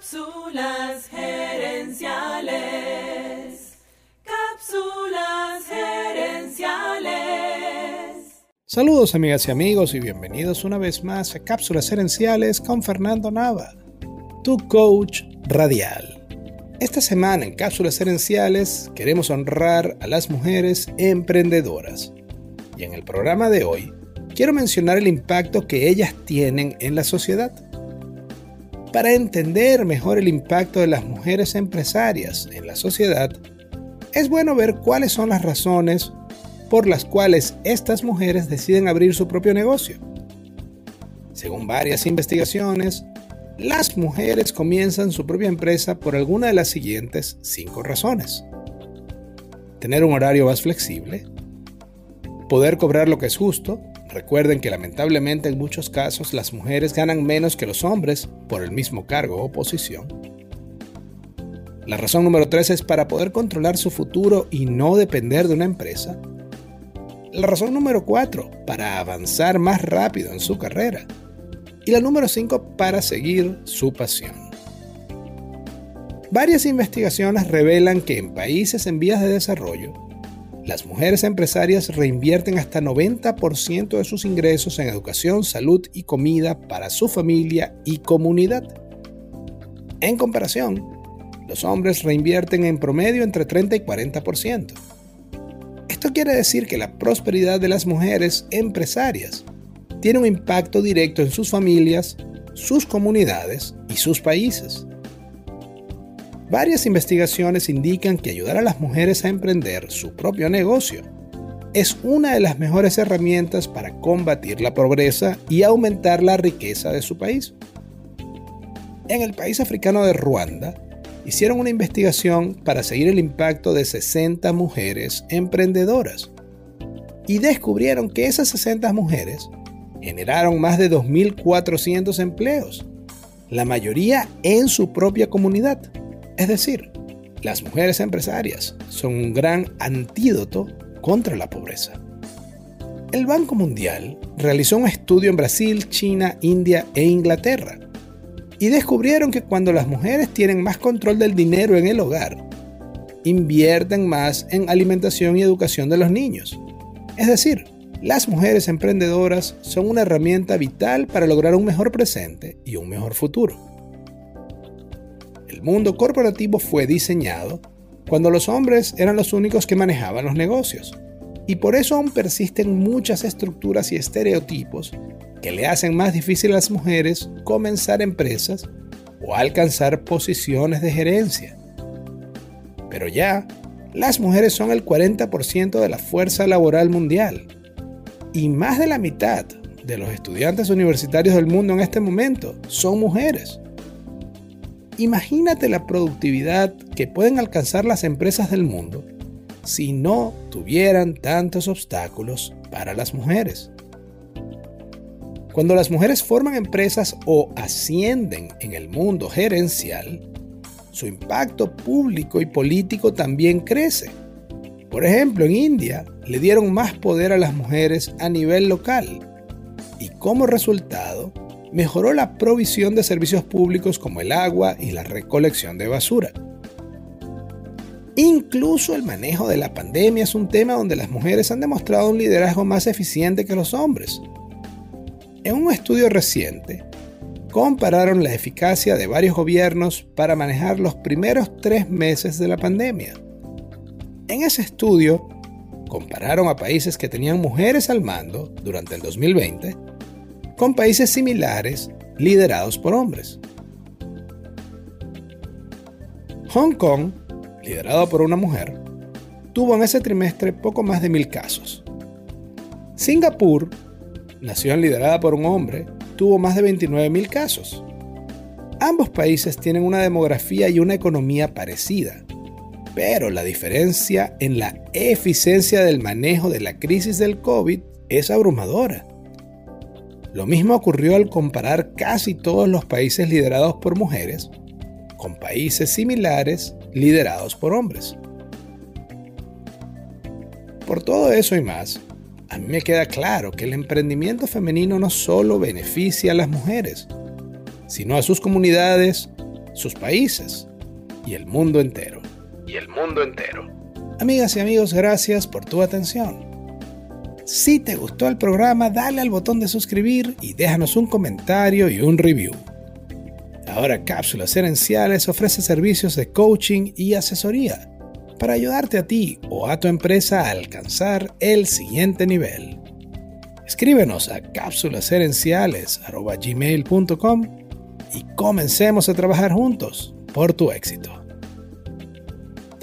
Cápsulas gerenciales. Cápsulas gerenciales. Saludos amigas y amigos y bienvenidos una vez más a Cápsulas gerenciales con Fernando Nava, tu coach radial. Esta semana en Cápsulas gerenciales queremos honrar a las mujeres emprendedoras. Y en el programa de hoy quiero mencionar el impacto que ellas tienen en la sociedad. Para entender mejor el impacto de las mujeres empresarias en la sociedad, es bueno ver cuáles son las razones por las cuales estas mujeres deciden abrir su propio negocio. Según varias investigaciones, las mujeres comienzan su propia empresa por alguna de las siguientes cinco razones. Tener un horario más flexible, poder cobrar lo que es justo, Recuerden que lamentablemente en muchos casos las mujeres ganan menos que los hombres por el mismo cargo o posición. La razón número 3 es para poder controlar su futuro y no depender de una empresa. La razón número 4, para avanzar más rápido en su carrera. Y la número 5, para seguir su pasión. Varias investigaciones revelan que en países en vías de desarrollo, las mujeres empresarias reinvierten hasta 90% de sus ingresos en educación, salud y comida para su familia y comunidad. En comparación, los hombres reinvierten en promedio entre 30 y 40%. Esto quiere decir que la prosperidad de las mujeres empresarias tiene un impacto directo en sus familias, sus comunidades y sus países. Varias investigaciones indican que ayudar a las mujeres a emprender su propio negocio es una de las mejores herramientas para combatir la pobreza y aumentar la riqueza de su país. En el país africano de Ruanda, hicieron una investigación para seguir el impacto de 60 mujeres emprendedoras y descubrieron que esas 60 mujeres generaron más de 2.400 empleos, la mayoría en su propia comunidad. Es decir, las mujeres empresarias son un gran antídoto contra la pobreza. El Banco Mundial realizó un estudio en Brasil, China, India e Inglaterra y descubrieron que cuando las mujeres tienen más control del dinero en el hogar, invierten más en alimentación y educación de los niños. Es decir, las mujeres emprendedoras son una herramienta vital para lograr un mejor presente y un mejor futuro. El mundo corporativo fue diseñado cuando los hombres eran los únicos que manejaban los negocios. Y por eso aún persisten muchas estructuras y estereotipos que le hacen más difícil a las mujeres comenzar empresas o alcanzar posiciones de gerencia. Pero ya, las mujeres son el 40% de la fuerza laboral mundial y más de la mitad de los estudiantes universitarios del mundo en este momento son mujeres. Imagínate la productividad que pueden alcanzar las empresas del mundo si no tuvieran tantos obstáculos para las mujeres. Cuando las mujeres forman empresas o ascienden en el mundo gerencial, su impacto público y político también crece. Por ejemplo, en India le dieron más poder a las mujeres a nivel local y como resultado mejoró la provisión de servicios públicos como el agua y la recolección de basura. Incluso el manejo de la pandemia es un tema donde las mujeres han demostrado un liderazgo más eficiente que los hombres. En un estudio reciente, compararon la eficacia de varios gobiernos para manejar los primeros tres meses de la pandemia. En ese estudio, compararon a países que tenían mujeres al mando durante el 2020 con países similares liderados por hombres. Hong Kong, liderado por una mujer, tuvo en ese trimestre poco más de mil casos. Singapur, nación liderada por un hombre, tuvo más de 29 mil casos. Ambos países tienen una demografía y una economía parecida, pero la diferencia en la eficiencia del manejo de la crisis del COVID es abrumadora. Lo mismo ocurrió al comparar casi todos los países liderados por mujeres con países similares liderados por hombres. Por todo eso y más, a mí me queda claro que el emprendimiento femenino no solo beneficia a las mujeres, sino a sus comunidades, sus países y el mundo entero. Y el mundo entero. Amigas y amigos, gracias por tu atención. Si te gustó el programa, dale al botón de suscribir y déjanos un comentario y un review. Ahora Cápsulas Herenciales ofrece servicios de coaching y asesoría para ayudarte a ti o a tu empresa a alcanzar el siguiente nivel. Escríbenos a cápsulasherenciales.gmail.com y comencemos a trabajar juntos por tu éxito.